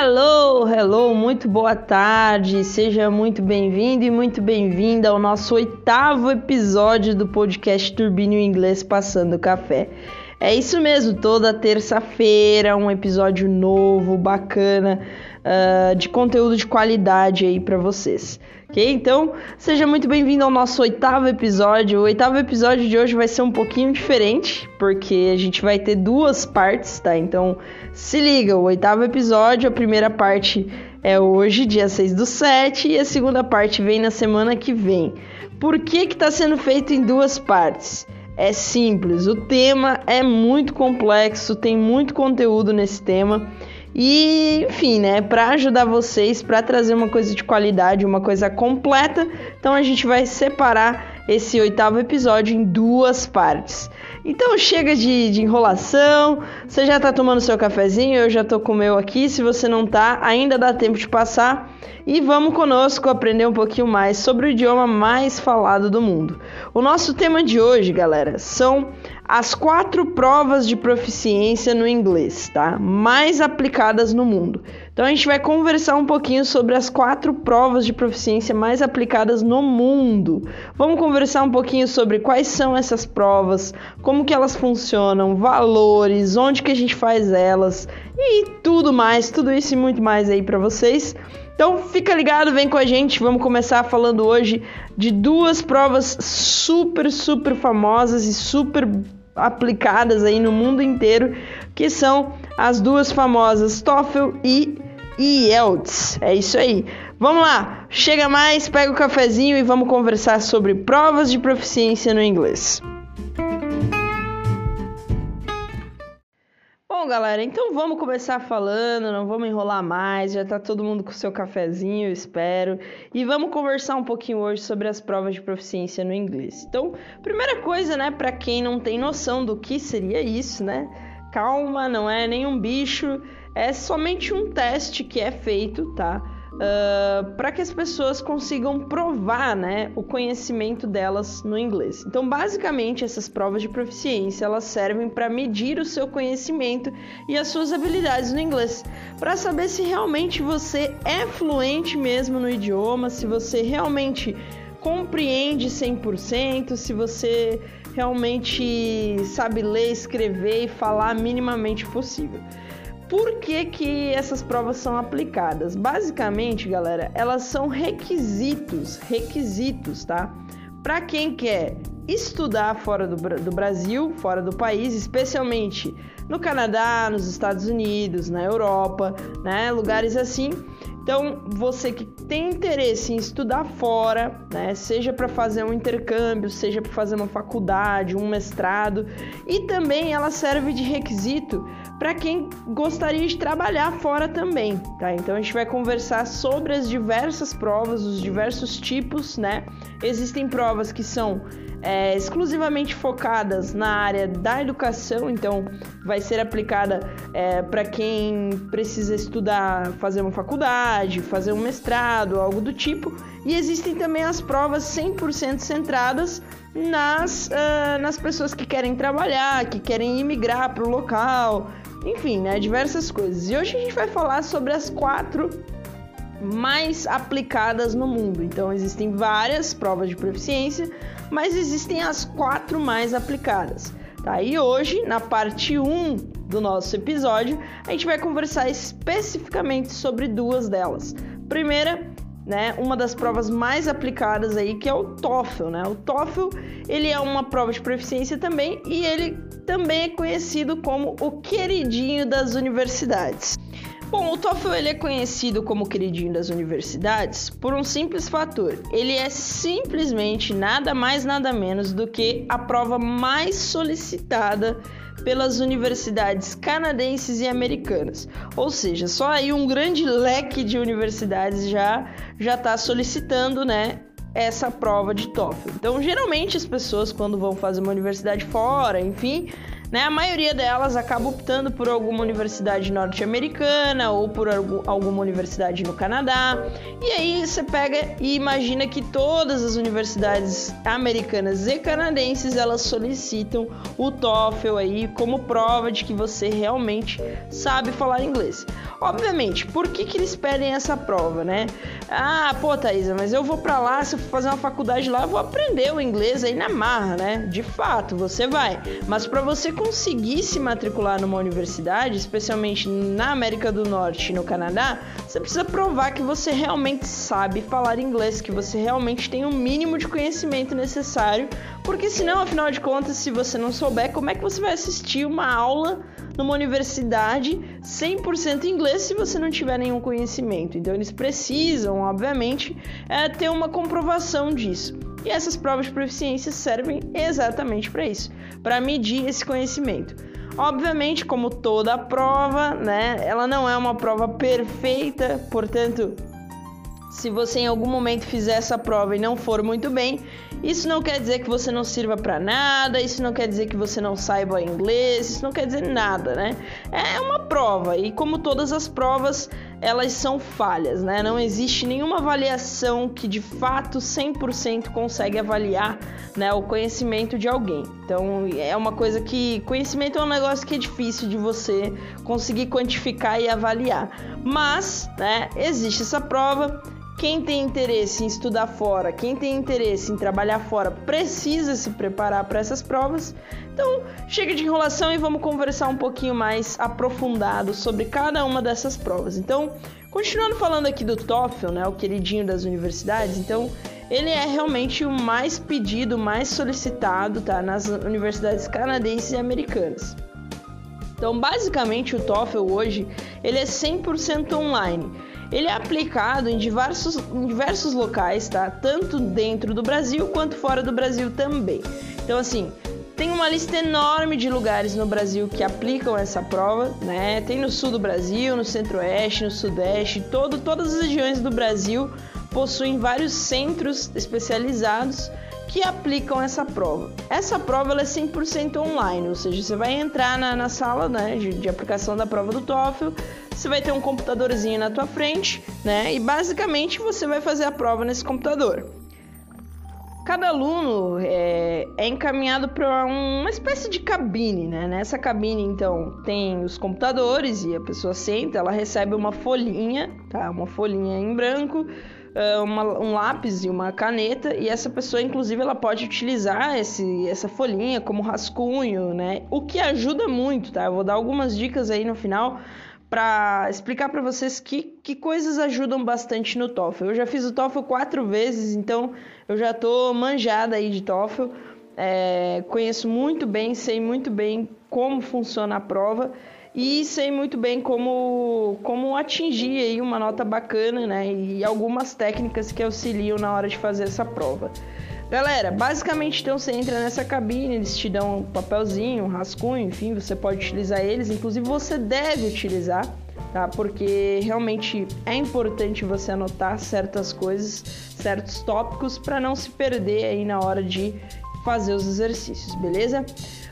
Hello, hello, muito boa tarde, seja muito bem-vindo e muito bem-vinda ao nosso oitavo episódio do podcast Turbínio Inglês Passando Café. É isso mesmo, toda terça-feira um episódio novo, bacana, uh, de conteúdo de qualidade aí para vocês. Ok? Então, seja muito bem-vindo ao nosso oitavo episódio. O oitavo episódio de hoje vai ser um pouquinho diferente, porque a gente vai ter duas partes, tá? Então, se liga, o oitavo episódio, a primeira parte é hoje, dia 6 do 7, e a segunda parte vem na semana que vem. Por que que tá sendo feito em duas partes? É simples, o tema é muito complexo, tem muito conteúdo nesse tema e, enfim, né, para ajudar vocês, para trazer uma coisa de qualidade, uma coisa completa, então a gente vai separar esse oitavo episódio em duas partes. Então chega de, de, enrolação, você já tá tomando seu cafezinho, eu já tô com o meu aqui, se você não tá, ainda dá tempo de passar e vamos conosco aprender um pouquinho mais sobre o idioma mais falado do mundo. O nosso tema de hoje, galera, são as quatro provas de proficiência no inglês, tá? Mais aplicadas no mundo. Então a gente vai conversar um pouquinho sobre as quatro provas de proficiência mais aplicadas no mundo. Vamos conversar um pouquinho sobre quais são essas provas, como que elas funcionam, valores, onde que a gente faz elas e tudo mais, tudo isso e muito mais aí para vocês. Então fica ligado, vem com a gente. Vamos começar falando hoje de duas provas super, super famosas e super aplicadas aí no mundo inteiro, que são as duas famosas TOEFL e IELTS. É isso aí. Vamos lá, chega mais, pega o cafezinho e vamos conversar sobre provas de proficiência no inglês. Bom, galera, então vamos começar falando, não vamos enrolar mais, já tá todo mundo com seu cafezinho, espero. E vamos conversar um pouquinho hoje sobre as provas de proficiência no inglês. Então, primeira coisa, né, para quem não tem noção do que seria isso, né? Calma, não é nenhum bicho, é somente um teste que é feito, tá? uh, ah, para que as pessoas consigam provar né, o conhecimento delas no inglês. Então, basicamente, essas provas de proficiência elas servem para medir o seu conhecimento e as suas habilidades no inglês, para saber se realmente você é fluente mesmo no idioma, se você realmente compreende 100%, se você realmente sabe ler, escrever e falar minimamente possível. Por que, que essas provas são aplicadas? Basicamente, galera, elas são requisitos, requisitos, tá? Para quem quer estudar fora do, do Brasil, fora do país, especialmente no Canadá, nos Estados Unidos, na Europa, né? Lugares assim. Então, você que tem interesse em estudar fora, né, seja para fazer um intercâmbio, seja para fazer uma faculdade, um mestrado, e também ela serve de requisito para quem gostaria de trabalhar fora também, tá? Então a gente vai conversar sobre as diversas provas, os diversos tipos, né? Existem provas que são é, exclusivamente focadas na área da educação, então vai ser aplicada é, para quem precisa estudar, fazer uma faculdade, fazer um mestrado, algo do tipo. E existem também as provas 100% centradas nas, uh, nas pessoas que querem trabalhar, que querem imigrar para o local, enfim, né, diversas coisas. E hoje a gente vai falar sobre as quatro mais aplicadas no mundo. Então existem várias provas de proficiência, mas existem as quatro mais aplicadas. Tá? E hoje, na parte 1 do nosso episódio, a gente vai conversar especificamente sobre duas delas. Primeira, né, uma das provas mais aplicadas aí, que é o TOEFL, né? O TOEFL, ele é uma prova de proficiência também e ele também é conhecido como o queridinho das universidades. Bom, o TOEFL ele é conhecido como queridinho das universidades por um simples fator. Ele é simplesmente nada mais nada menos do que a prova mais solicitada pelas universidades canadenses e americanas. Ou seja, só aí um grande leque de universidades já já está solicitando, né, essa prova de TOEFL. Então, geralmente as pessoas quando vão fazer uma universidade fora, enfim, né? A maioria delas acaba optando por alguma universidade norte-americana ou por alguma universidade no Canadá. E aí você pega e imagina que todas as universidades americanas e canadenses elas solicitam o TOEFL aí como prova de que você realmente sabe falar inglês. Obviamente, por que, que eles pedem essa prova, né? Ah, pô, Thaisa, mas eu vou para lá, se eu for fazer uma faculdade lá, eu vou aprender o inglês aí na marra, né? De fato, você vai. Mas para você conseguir se matricular numa universidade, especialmente na América do Norte e no Canadá, você precisa provar que você realmente sabe falar inglês, que você realmente tem o um mínimo de conhecimento necessário, porque senão, afinal de contas, se você não souber, como é que você vai assistir uma aula numa universidade 100% inglês se você não tiver nenhum conhecimento. Então eles precisam, obviamente, é, ter uma comprovação disso. E essas provas de proficiência servem exatamente para isso, para medir esse conhecimento. Obviamente, como toda prova, né, ela não é uma prova perfeita, portanto, se você em algum momento fizer essa prova e não for muito bem, isso não quer dizer que você não sirva para nada, isso não quer dizer que você não saiba inglês, isso não quer dizer nada, né? É uma prova e como todas as provas, elas são falhas, né? Não existe nenhuma avaliação que de fato 100% consegue avaliar, né, o conhecimento de alguém. Então, é uma coisa que conhecimento é um negócio que é difícil de você conseguir quantificar e avaliar. Mas, né, existe essa prova quem tem interesse em estudar fora, quem tem interesse em trabalhar fora, precisa se preparar para essas provas. Então, chega de enrolação e vamos conversar um pouquinho mais aprofundado sobre cada uma dessas provas. Então, continuando falando aqui do TOEFL, né, o queridinho das universidades, então ele é realmente o mais pedido, mais solicitado, tá, nas universidades canadenses e americanas. Então, basicamente, o TOEFL hoje ele é 100% online. Ele é aplicado em diversos, em diversos locais, tá? Tanto dentro do Brasil quanto fora do Brasil também. Então, assim, tem uma lista enorme de lugares no Brasil que aplicam essa prova, né? Tem no sul do Brasil, no centro-oeste, no sudeste, todo, todas as regiões do Brasil possuem vários centros especializados que aplicam essa prova. Essa prova ela é 100% online, ou seja, você vai entrar na, na sala né, de, de, aplicação da prova do TOEFL, você vai ter um computadorzinho na tua frente, né, e basicamente você vai fazer a prova nesse computador. Cada aluno é, é encaminhado para uma espécie de cabine, né? Nessa cabine, então, tem os computadores e a pessoa senta, ela recebe uma folhinha, tá? Uma folhinha em branco uma, um lápis e uma caneta e essa pessoa, inclusive, ela pode utilizar esse, essa folhinha como rascunho, né? O que ajuda muito, tá? Eu vou dar algumas dicas aí no final para explicar para vocês que, que coisas ajudam bastante no TOEFL. Eu já fiz o TOEFL quatro vezes, então eu já tô manjada aí de TOEFL. É, conheço muito bem, sei muito bem como funciona a prova e sei muito bem como, como atingir aí uma nota bacana, né? E algumas técnicas que auxiliam na hora de fazer essa prova. Galera, basicamente então você entra nessa cabine, eles te dão um papelzinho, um rascunho, enfim, você pode utilizar eles, inclusive você deve utilizar, tá? Porque realmente é importante você anotar certas coisas, certos tópicos para não se perder aí na hora de fazer os exercícios, beleza?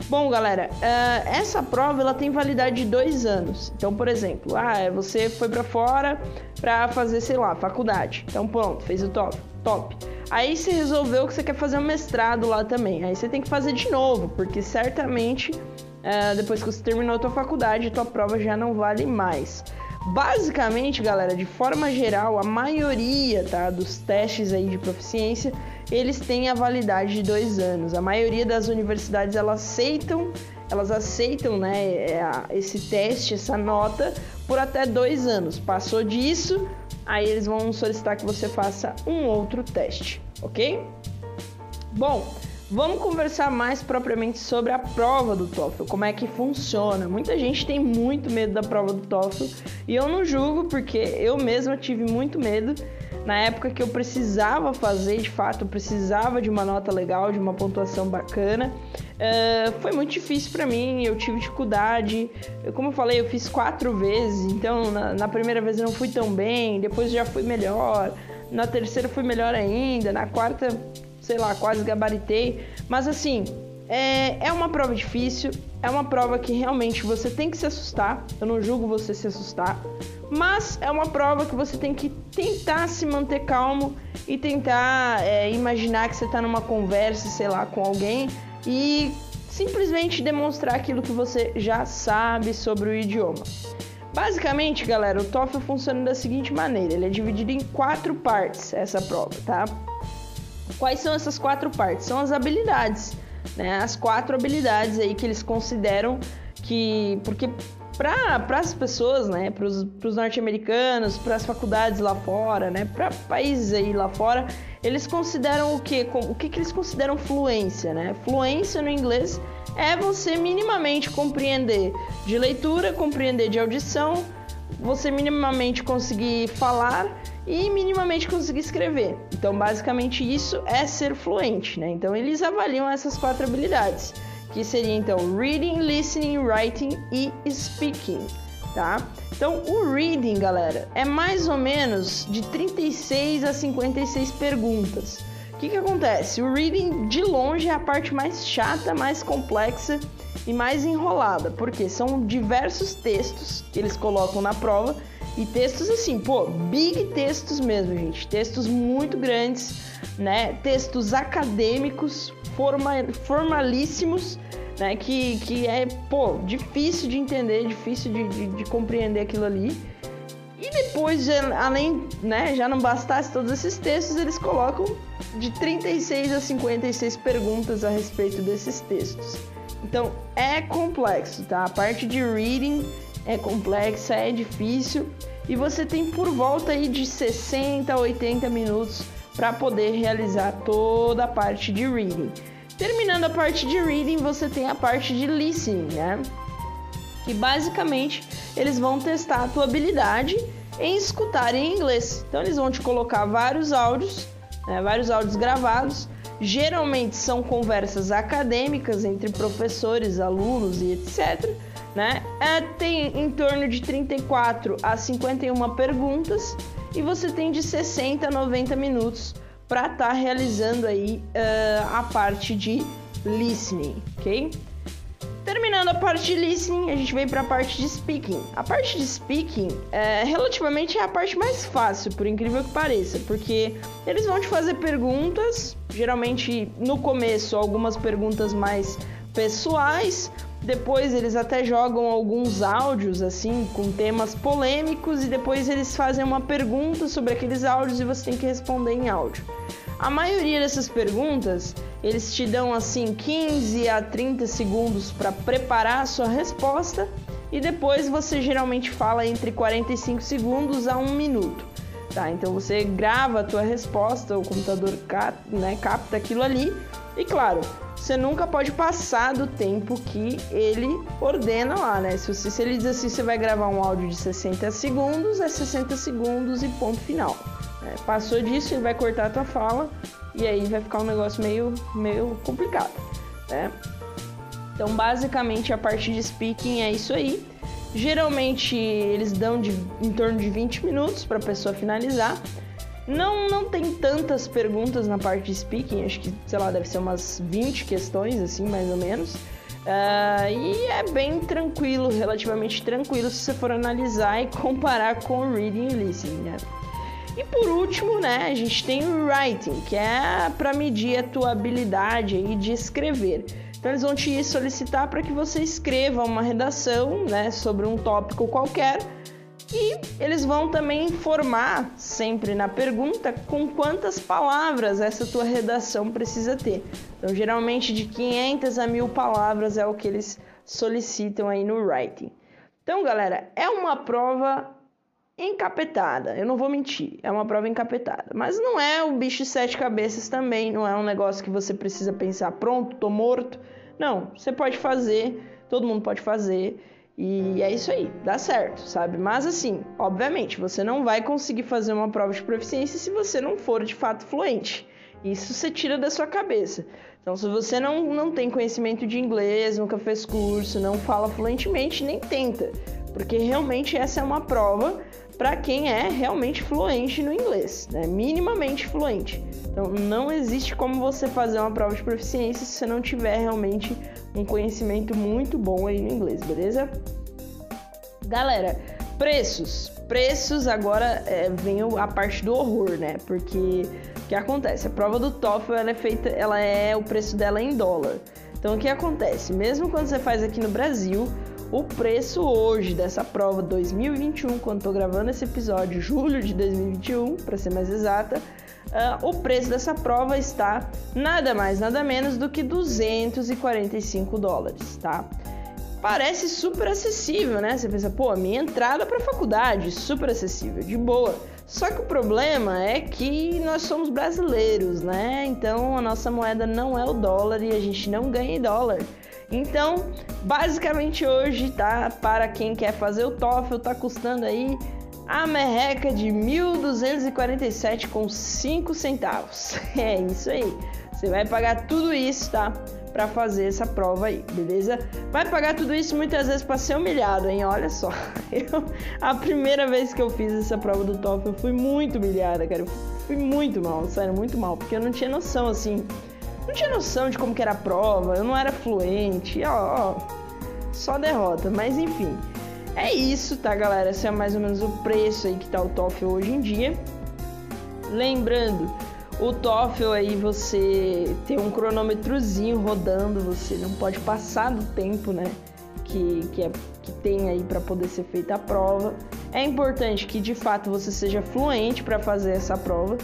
Bom, galera, uh, essa prova ela tem validade de dois anos. Então, por exemplo, ah, você foi para fora para fazer, sei lá, faculdade. Então, pronto, fez o top, top. Aí você resolveu que você quer fazer um mestrado lá também. Aí você tem que fazer de novo, porque certamente uh, depois que você terminou a tua faculdade, a tua prova já não vale mais. Basicamente, galera, de forma geral, a maioria tá, dos testes aí de proficiência eles têm a validade de dois anos. A maioria das universidades elas aceitam, elas aceitam, né, é, esse teste, essa nota por até dois anos. Passou disso, aí eles vão solicitar que você faça um outro teste, ok? Bom, Vamos conversar mais propriamente sobre a prova do TOEFL, como é que funciona. Muita gente tem muito medo da prova do TOEFL e eu não julgo porque eu mesma tive muito medo na época que eu precisava fazer, de fato, eu precisava de uma nota legal, de uma pontuação bacana. Uh, foi muito difícil para mim, eu tive dificuldade. Eu, como eu falei, eu fiz quatro vezes, então na, na, primeira vez eu não fui tão bem, depois já fui melhor, na terceira fui melhor ainda, na quarta, sei lá, quase gabaritei. Mas assim, é, é uma prova difícil, é uma prova que realmente você tem que se assustar. Eu não julgo você se assustar, mas é uma prova que você tem que tentar se manter calmo e tentar é, imaginar que você está numa conversa, sei lá, com alguém e simplesmente demonstrar aquilo que você já sabe sobre o idioma. Basicamente, galera, o TOEFL funciona da seguinte maneira: ele é dividido em quatro partes, essa prova, tá? Quais são essas quatro partes? São as habilidades, né? As quatro habilidades aí que eles consideram que. Porque para as pessoas, né, para os norte-americanos, para as faculdades lá fora, né, para países aí lá fora, eles consideram o que? O que, que eles consideram fluência, né? Fluência no inglês é você minimamente compreender de leitura, compreender de audição, você minimamente conseguir falar e minimamente conseguir escrever. Então, basicamente isso é ser fluente, né? Então, eles avaliam essas quatro habilidades que seria então reading, listening, writing e speaking, tá? Então, o reading, galera, é mais ou menos de 36 a 56 perguntas. O que, que acontece? O reading, de longe, é a parte mais chata, mais complexa e mais enrolada, porque são diversos textos que eles colocam na prova e textos assim, pô, big textos mesmo, gente, textos muito grandes, né? Textos acadêmicos, forma, formalíssimos, né? Que, que é, pô, difícil de entender, difícil de, de, de compreender aquilo ali. E depois, além, né, já não bastasse todos esses textos, eles colocam de 36 a 56 perguntas a respeito desses textos. Então, é complexo, tá? A parte de reading é complexa, é difícil e você tem por volta aí de 60 a 80 minutos para poder realizar toda a parte de reading. Terminando a parte de reading, você tem a parte de listening, né? Que basicamente eles vão testar a tua habilidade em escutar em inglês. Então eles vão te colocar vários áudios, né, vários áudios gravados. Geralmente são conversas acadêmicas entre professores, alunos e etc. Né? É, tem em torno de 34 a 51 perguntas e você tem de 60 a 90 minutos para estar tá realizando aí uh, a parte de listening, ok? Terminando a parte de listening, a gente vem para a parte de speaking. A parte de speaking é relativamente é a parte mais fácil, por incrível que pareça, porque eles vão te fazer perguntas, geralmente no começo algumas perguntas mais pessoais, depois eles até jogam alguns áudios assim com temas polêmicos e depois eles fazem uma pergunta sobre aqueles áudios e você tem que responder em áudio. A maioria dessas perguntas, eles te dão assim 15 a 30 segundos para preparar a sua resposta e depois você geralmente fala entre 45 segundos a 1 minuto. Tá? Então você grava a tua resposta, o computador capta, né, capta aquilo ali e claro, você nunca pode passar do tempo que ele ordena lá, né? Se, você, se ele diz assim, você vai gravar um áudio de 60 segundos, é 60 segundos e ponto final. Né? Passou disso, ele vai cortar a tua fala e aí vai ficar um negócio meio, meio complicado, né? Então, basicamente, a parte de speaking é isso aí. Geralmente, eles dão de, em torno de 20 minutos para a pessoa finalizar. Não, não tem tantas perguntas na parte de speaking, acho que, sei lá, deve ser umas 20 questões, assim, mais ou menos. Uh, e é bem tranquilo, relativamente tranquilo, se você for analisar e comparar com o reading e listening, né? E por último, né, a gente tem o writing, que é para medir a tua habilidade aí de escrever. Então eles vão te solicitar para que você escreva uma redação, né, sobre um tópico qualquer e eles vão também informar sempre na pergunta com quantas palavras essa tua redação precisa ter. Então, geralmente de 500 a 1000 palavras é o que eles solicitam aí no writing. Então, galera, é uma prova encapetada. Eu não vou mentir, é uma prova encapetada. Mas não é o bicho de sete cabeças também, não é um negócio que você precisa pensar, pronto, tô morto. Não, você pode fazer, todo mundo pode fazer. E é isso aí, dá certo, sabe? Mas assim, obviamente, você não vai conseguir fazer uma prova de proficiência se você não for de fato fluente. Isso você tira da sua cabeça. Então, se você não, não tem conhecimento de inglês, nunca fez curso, não fala fluentemente, nem tenta. Porque realmente essa é uma prova para quem é realmente fluente no inglês, né? minimamente fluente. Então não existe como você fazer uma prova de proficiência se você não tiver realmente um conhecimento muito bom aí no inglês, beleza? Galera, preços. Preços agora é, vem a parte do horror, né? Porque o que acontece? A prova do TOEFL ela é feita, ela é o preço dela é em dólar. Então o que acontece? Mesmo quando você faz aqui no Brasil, o preço hoje dessa prova 2021, quando estou gravando esse episódio, julho de 2021, para ser mais exata, uh, o preço dessa prova está nada mais, nada menos do que 245 dólares, tá? Parece super acessível, né? Você pensa, pô, minha entrada para a faculdade, super acessível, de boa. Só que o problema é que nós somos brasileiros, né? Então a nossa moeda não é o dólar e a gente não ganha em dólar. Então, basicamente hoje, tá? Para quem quer fazer o TOEFL, tá custando aí a merreca de 1.247 com 5 centavos. É isso aí. Você vai pagar tudo isso, tá? Para fazer essa prova aí, beleza? Vai pagar tudo isso muitas vezes para ser humilhado, hein? Olha só. Eu, a primeira vez que eu fiz essa prova do TOEFL, eu fui muito humilhada, cara. Eu fui muito mal, sério, muito mal, porque eu não tinha noção assim não tinha noção de como que era a prova, eu não era fluente, ó, ó, só derrota, mas enfim. É isso, tá, galera? Esse é mais ou menos o preço aí que tá o TOEFL hoje em dia. Lembrando, o TOEFL aí você tem um cronômetrozinho rodando, você não pode passar do tempo, né? Que, que, é, que tem aí para poder ser feita a prova. É importante que de fato você seja fluente para fazer essa prova.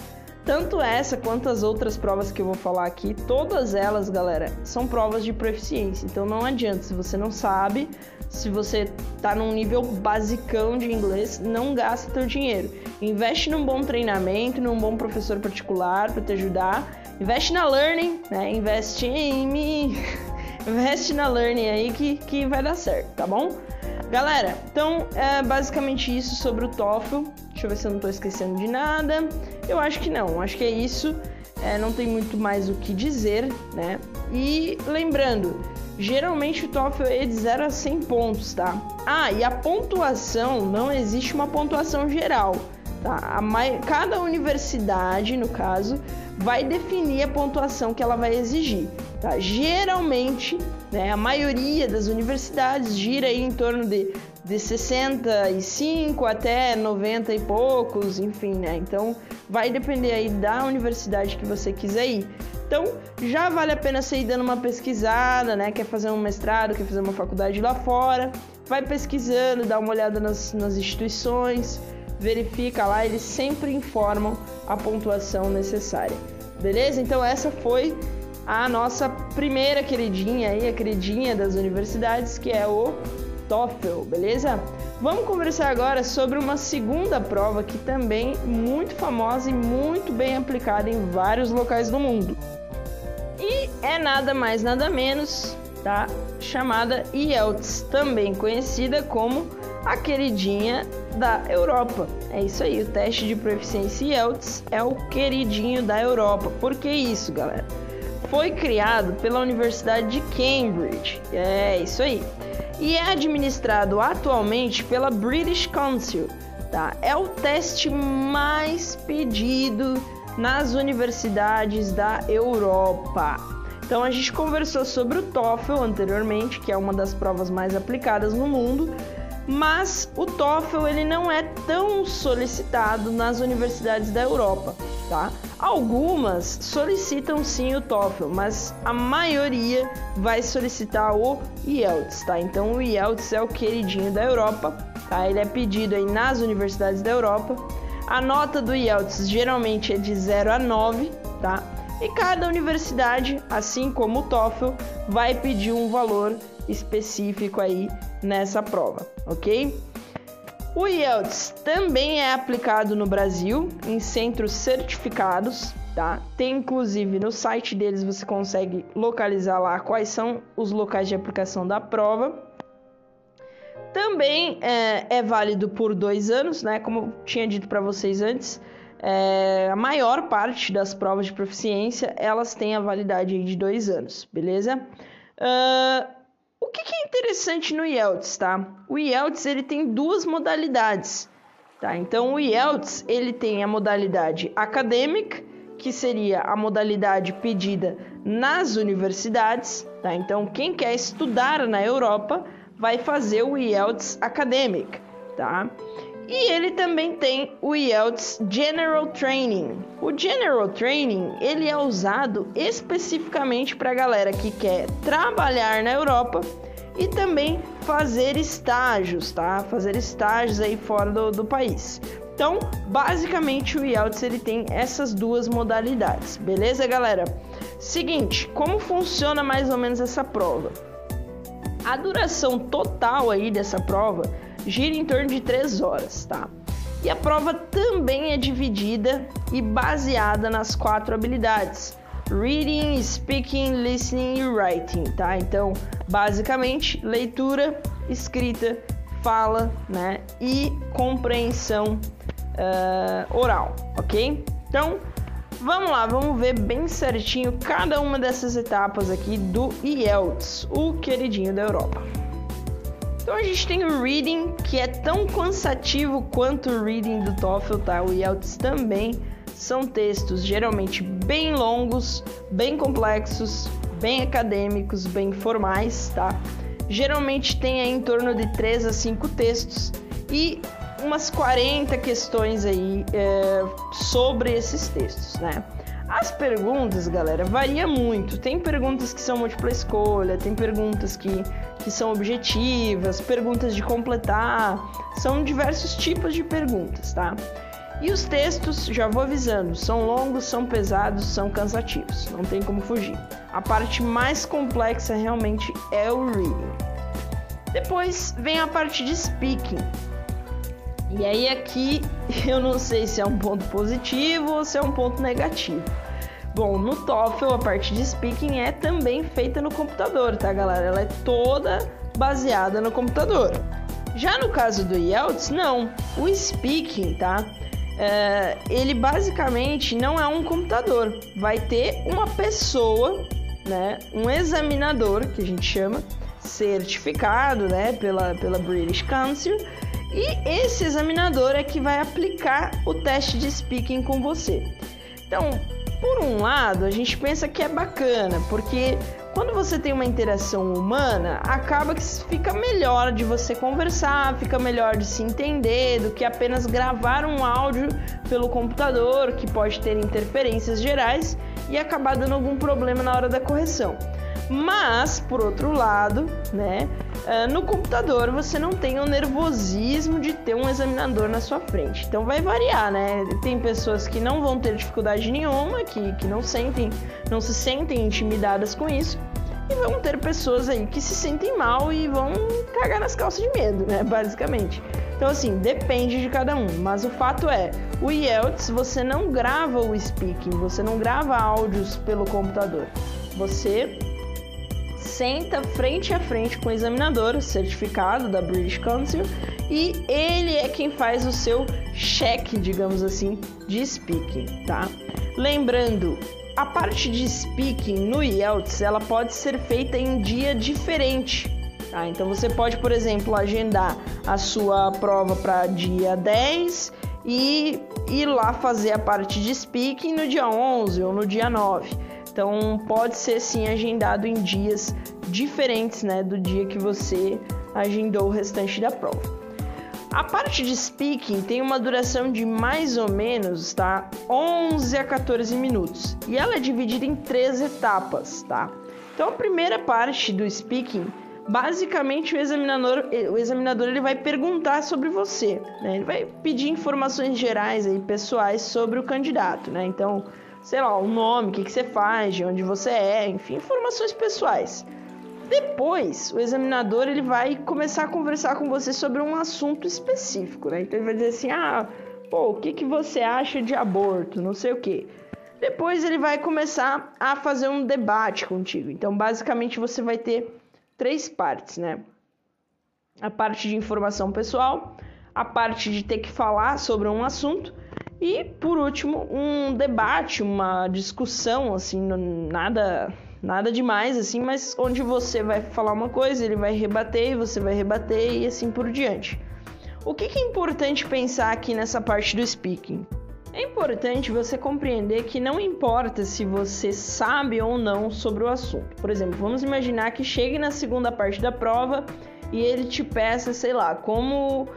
Tanto essa quanto as outras provas que eu vou falar aqui, todas elas, galera, são provas de proficiência. Então não adianta, se você não sabe, se você tá num nível basicão de inglês, não gasta teu dinheiro. Investe num bom treinamento, num bom professor particular para te ajudar. Investe na learning, né? Investe em mim. Investe na learning aí que, que vai dar certo, tá bom? Galera, então é basicamente isso sobre o TOEFL. Deixa eu ver se eu não estou esquecendo de nada. Eu acho que não, acho que é isso. É, não tem muito mais o que dizer, né? E lembrando, geralmente o TOEFL é de 0 a 100 pontos, tá? Ah, e a pontuação, não existe uma pontuação geral, tá? A mai... Cada universidade, no caso, vai definir a pontuação que ela vai exigir, tá? Geralmente, né, a maioria das universidades gira em torno de de 65 até 90 e poucos, enfim, né? Então vai depender aí da universidade que você quiser ir. Então já vale a pena você ir dando uma pesquisada, né? Quer fazer um mestrado, quer fazer uma faculdade lá fora, vai pesquisando, dá uma olhada nas, nas instituições, verifica lá, eles sempre informam a pontuação necessária. Beleza? Então essa foi a nossa primeira queridinha aí, a queridinha das universidades, que é o TOEFL, beleza? Vamos conversar agora sobre uma segunda prova que também muito famosa e muito bem aplicada em vários locais do mundo. E é nada mais nada menos, tá? Chamada IELTS, também conhecida como a queridinha da Europa. É isso aí, o teste de proficiência IELTS é o queridinho da Europa. Por que isso, galera? Foi criado pela Universidade de Cambridge. É isso aí e é administrado atualmente pela British Council. Tá? É o teste mais pedido nas universidades da Europa. Então a gente conversou sobre o TOEFL anteriormente, que é uma das provas mais aplicadas no mundo, mas o TOEFL ele não é tão solicitado nas universidades da Europa, tá? Algumas solicitam sim o TOEFL, mas a maioria vai solicitar o IELTS, tá? Então o IELTS é o queridinho da Europa, tá? Ele é pedido aí nas universidades da Europa. A nota do IELTS geralmente é de 0 a 9, tá? E cada universidade, assim como o TOEFL, vai pedir um valor específico aí nessa prova, ok? O IELTS também é aplicado no Brasil em centros certificados, tá? Tem inclusive no site deles você consegue localizar lá quais são os locais de aplicação da prova. Também é, é válido por dois anos, né? Como eu tinha dito para vocês antes, é, a maior parte das provas de proficiência elas têm a validade de dois anos, beleza? Uh, o que, que é interessante no IELTS, tá? O IELTS ele tem duas modalidades, tá? Então o IELTS ele tem a modalidade acadêmica, que seria a modalidade pedida nas universidades, tá? Então, quem quer estudar na Europa vai fazer o IELTS Academic, tá? E ele também tem o IELTS General Training. O General Training ele é usado especificamente para a galera que quer trabalhar na Europa e também fazer estágios, tá? Fazer estágios aí fora do, do país. Então, basicamente o IELTS ele tem essas duas modalidades, beleza, galera? Seguinte, como funciona mais ou menos essa prova? A duração total aí dessa prova gira em torno de 3 horas, tá? E a prova também é dividida e baseada nas quatro habilidades: reading, speaking, listening e writing, tá? Então, basicamente, leitura, escrita, fala, né? E compreensão uh, oral, ok? Então, vamos lá, vamos ver bem certinho cada uma dessas etapas aqui do IELTS, o queridinho da Europa. Então a gente tem o reading, que é tão cansativo quanto o reading do TOEFL, tá? O IELTS também são textos geralmente bem longos, bem complexos, bem acadêmicos, bem formais, tá? Geralmente tem aí em torno de 3 a 5 textos e umas 40 questões aí é, sobre esses textos, né? As perguntas, galera, varia muito. Tem perguntas que são múltipla escolha, tem perguntas que que são objetivas, perguntas de completar, são diversos tipos de perguntas, tá? E os textos, já vou avisando, são longos, são pesados, são cansativos, não tem como fugir. A parte mais complexa realmente é o reading. Depois vem a parte de speaking. E aí aqui eu não sei se é um ponto positivo ou se é um ponto negativo. Bom, no TOEFL a parte de speaking é também feita no computador, tá, galera? Ela é toda baseada no computador. Já no caso do IELTS, não. O speaking, tá? É, ele basicamente não é um computador. Vai ter uma pessoa, né? Um examinador, que a gente chama, certificado, né? Pela, pela British Council. E esse examinador é que vai aplicar o teste de speaking com você. Então, por um lado, a gente pensa que é bacana, porque quando você tem uma interação humana, acaba que fica melhor de você conversar, fica melhor de se entender do que apenas gravar um áudio pelo computador, que pode ter interferências gerais e acabar dando algum problema na hora da correção. Mas, por outro lado, né, uh, no computador você não tem o nervosismo de ter um examinador na sua frente. Então vai variar, né? Tem pessoas que não vão ter dificuldade nenhuma, que, que não sentem, não se sentem intimidadas com isso. E vão ter pessoas aí que se sentem mal e vão cagar nas calças de medo, né? Basicamente. Então, assim, depende de cada um. Mas o fato é, o IELTS você não grava o speaking, você não grava áudios pelo computador. Você senta frente a frente com o examinador certificado da British Council e ele é quem faz o seu cheque, digamos assim, de speaking, tá? Lembrando, a parte de speaking no IELTS ela pode ser feita em dia diferente. Tá? Então você pode, por exemplo, agendar a sua prova para dia 10 e ir lá fazer a parte de speaking no dia 11 ou no dia 9. Então pode ser sim agendado em dias diferentes, né, do dia que você agendou o restante da prova. A parte de speaking tem uma duração de mais ou menos, tá, 11 a 14 minutos, e ela é dividida em três etapas, tá? Então a primeira parte do speaking basicamente o examinador, o examinador ele vai perguntar sobre você, né? Ele vai pedir informações gerais aí pessoais sobre o candidato, né? Então sei lá, o nome, o que, que você faz, de onde você é, enfim, informações pessoais. Depois, o examinador ele vai começar a conversar com você sobre um assunto específico, né? Então ele vai dizer assim: "Ah, pô, o que que você acha de aborto?", não sei o quê. Depois ele vai começar a fazer um debate contigo. Então, basicamente você vai ter três partes, né? A parte de informação pessoal, a parte de ter que falar sobre um assunto e por último, um debate, uma discussão, assim, nada nada demais, assim, mas onde você vai falar uma coisa, ele vai rebater, e você vai rebater e assim por diante. O que, que é importante pensar aqui nessa parte do speaking? É importante você compreender que não importa se você sabe ou não sobre o assunto. Por exemplo, vamos imaginar que chegue na segunda parte da prova e ele te peça, sei lá, como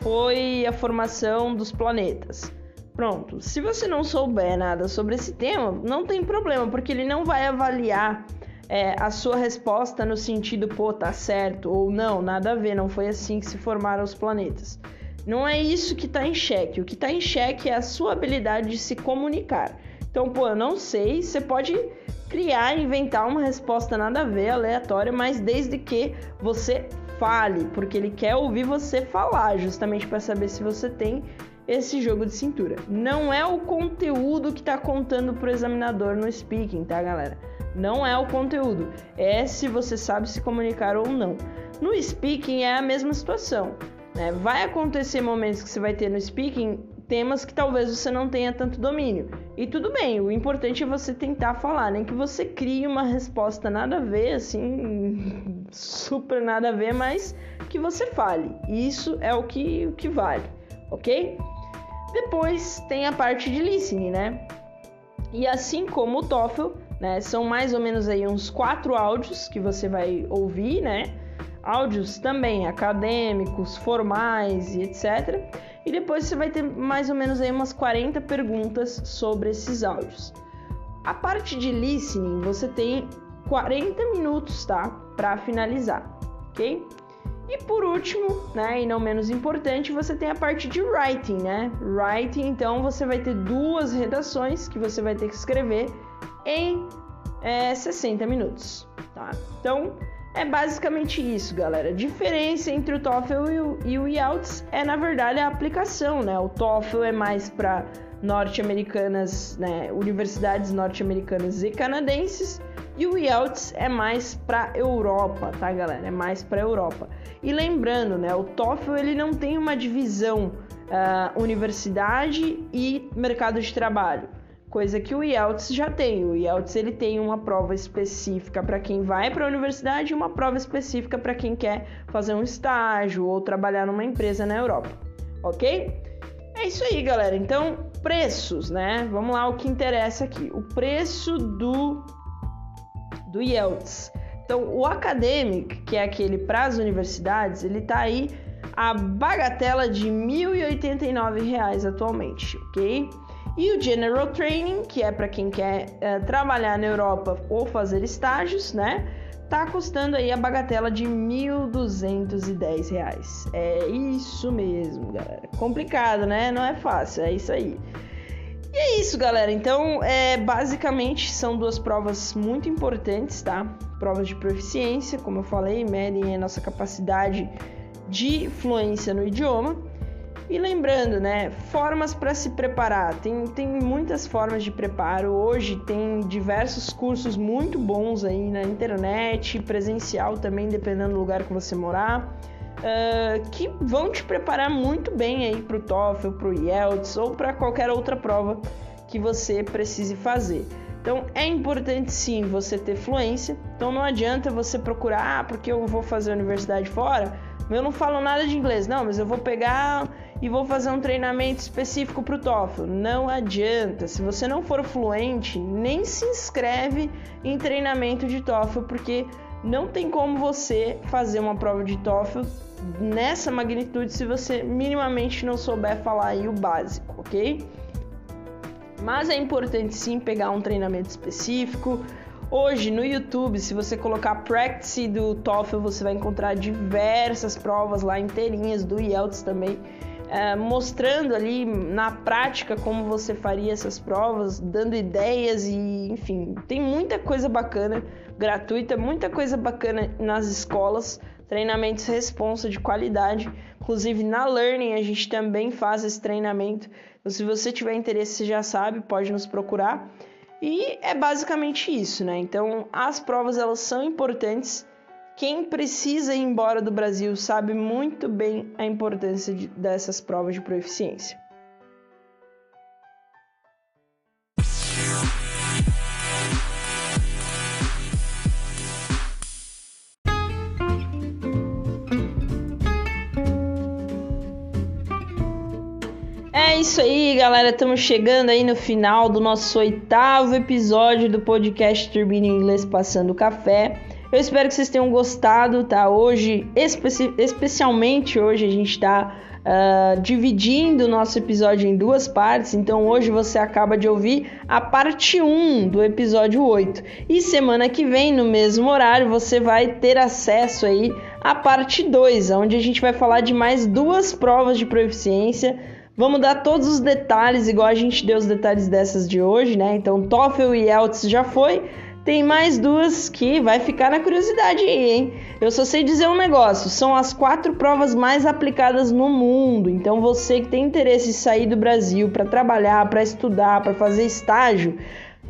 foi a formação dos planetas. Pronto, se você não souber nada sobre esse tema, não tem problema, porque ele não vai avaliar é, a sua resposta no sentido, pô, tá certo ou não, nada a ver, não foi assim que se formaram os planetas. Não é isso que está em xeque. O que está em xeque é a sua habilidade de se comunicar. Então, pô, eu não sei, você pode criar, inventar uma resposta nada a ver, aleatória, mas desde que você fale, porque ele quer ouvir você falar, justamente para saber se você tem esse jogo de cintura. Não é o conteúdo que está contando para o examinador no speaking, tá, galera? Não é o conteúdo, é se você sabe se comunicar ou não. No speaking é a mesma situação. Né? Vai acontecer momentos que você vai ter no speaking temas que talvez você não tenha tanto domínio. E tudo bem, o importante é você tentar falar, nem que você crie uma resposta nada a ver, assim, super nada a ver, mas que você fale. Isso é o que, o que vale, ok? Depois tem a parte de listening, né? E assim como o TOEFL, né, são mais ou menos aí uns quatro áudios que você vai ouvir, né? áudios também acadêmicos, formais e etc. E depois você vai ter mais ou menos aí umas 40 perguntas sobre esses áudios. A parte de listening, você tem 40 minutos, tá? Para finalizar, ok? E por último, né, e não menos importante, você tem a parte de writing, né? Writing, então você vai ter duas redações que você vai ter que escrever em é, 60 minutos, tá? Então, é basicamente isso, galera. A diferença entre o TOEFL e o, e o IELTS é, na verdade, a aplicação, né? O TOEFL é mais para norte-americanas, né? Universidades norte-americanas e canadenses. E o IELTS é mais para Europa, tá, galera? É mais para Europa. E lembrando, né? O TOEFL ele não tem uma divisão uh, universidade e mercado de trabalho coisa que o IELTS já tem. O IELTS ele tem uma prova específica para quem vai para a universidade e uma prova específica para quem quer fazer um estágio ou trabalhar numa empresa na Europa, ok? É isso aí, galera. Então, preços, né? Vamos lá, o que interessa aqui. O preço do, do IELTS. Então, o Academic, que é aquele para as universidades, ele tá aí a bagatela de R$ 1.089 atualmente, ok? E o General Training, que é para quem quer é, trabalhar na Europa ou fazer estágios, né? Tá custando aí a bagatela de R$ 1.210. É isso mesmo, galera. Complicado, né? Não é fácil, é isso aí. E é isso, galera. Então, é, basicamente, são duas provas muito importantes, tá? Provas de proficiência, como eu falei, medem a nossa capacidade de fluência no idioma. E lembrando, né, formas para se preparar. Tem, tem muitas formas de preparo. Hoje tem diversos cursos muito bons aí na internet, presencial também, dependendo do lugar que você morar, uh, que vão te preparar muito bem aí para o TOEFL, para o IELTS ou para qualquer outra prova que você precise fazer. Então é importante sim você ter fluência. Então não adianta você procurar, ah, porque eu vou fazer a universidade fora, eu não falo nada de inglês. Não, mas eu vou pegar e vou fazer um treinamento específico para o TOEFL. Não adianta. Se você não for fluente, nem se inscreve em treinamento de TOEFL, porque não tem como você fazer uma prova de TOEFL nessa magnitude se você minimamente não souber falar aí o básico, ok? Mas é importante sim pegar um treinamento específico, Hoje no YouTube, se você colocar Practice do TOEFL, você vai encontrar diversas provas lá inteirinhas do IELTS também, é, mostrando ali na prática como você faria essas provas, dando ideias e enfim, tem muita coisa bacana, gratuita, muita coisa bacana nas escolas, treinamentos responsa de qualidade. Inclusive na Learning a gente também faz esse treinamento. Então, se você tiver interesse, você já sabe, pode nos procurar. E é basicamente isso, né? Então, as provas elas são importantes. Quem precisa ir embora do Brasil sabe muito bem a importância de, dessas provas de proficiência. Isso aí, galera. Estamos chegando aí no final do nosso oitavo episódio do podcast Turbina Inglês Passando Café. Eu espero que vocês tenham gostado, tá? Hoje, especi especialmente hoje, a gente está uh, dividindo o nosso episódio em duas partes. Então, hoje você acaba de ouvir a parte 1 do episódio 8. E semana que vem, no mesmo horário, você vai ter acesso aí à parte 2, onde a gente vai falar de mais duas provas de proficiência Vamos dar todos os detalhes, igual a gente deu os detalhes dessas de hoje, né? Então, TOEFL e IELTS já foi. Tem mais duas que vai ficar na curiosidade aí, hein? Eu só sei dizer um negócio: são as quatro provas mais aplicadas no mundo. Então, você que tem interesse em sair do Brasil para trabalhar, para estudar, para fazer estágio,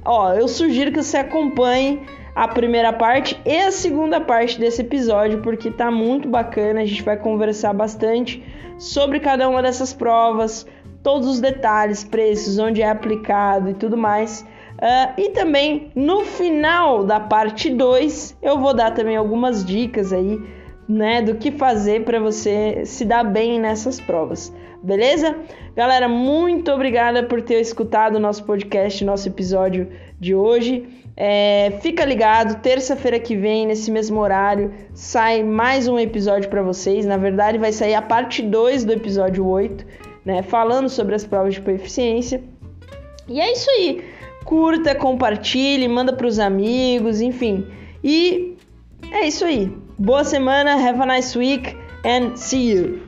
ó, eu sugiro que você acompanhe a primeira parte e a segunda parte desse episódio, porque tá muito bacana. A gente vai conversar bastante sobre cada uma dessas provas, todos os detalhes, preços, onde é aplicado e tudo mais. Uh, e também no final da parte 2 eu vou dar também algumas dicas aí, né, do que fazer para você se dar bem nessas provas. Beleza? Galera, muito obrigada por ter escutado o nosso podcast, nosso episódio de hoje. É, fica ligado, terça-feira que vem, nesse mesmo horário, sai mais um episódio para vocês. Na verdade, vai sair a parte 2 do episódio 8, né? Falando sobre as provas de proficiência. E é isso aí. Curta, compartilhe, manda para os amigos, enfim. E é isso aí. Boa semana, have a nice week and see you.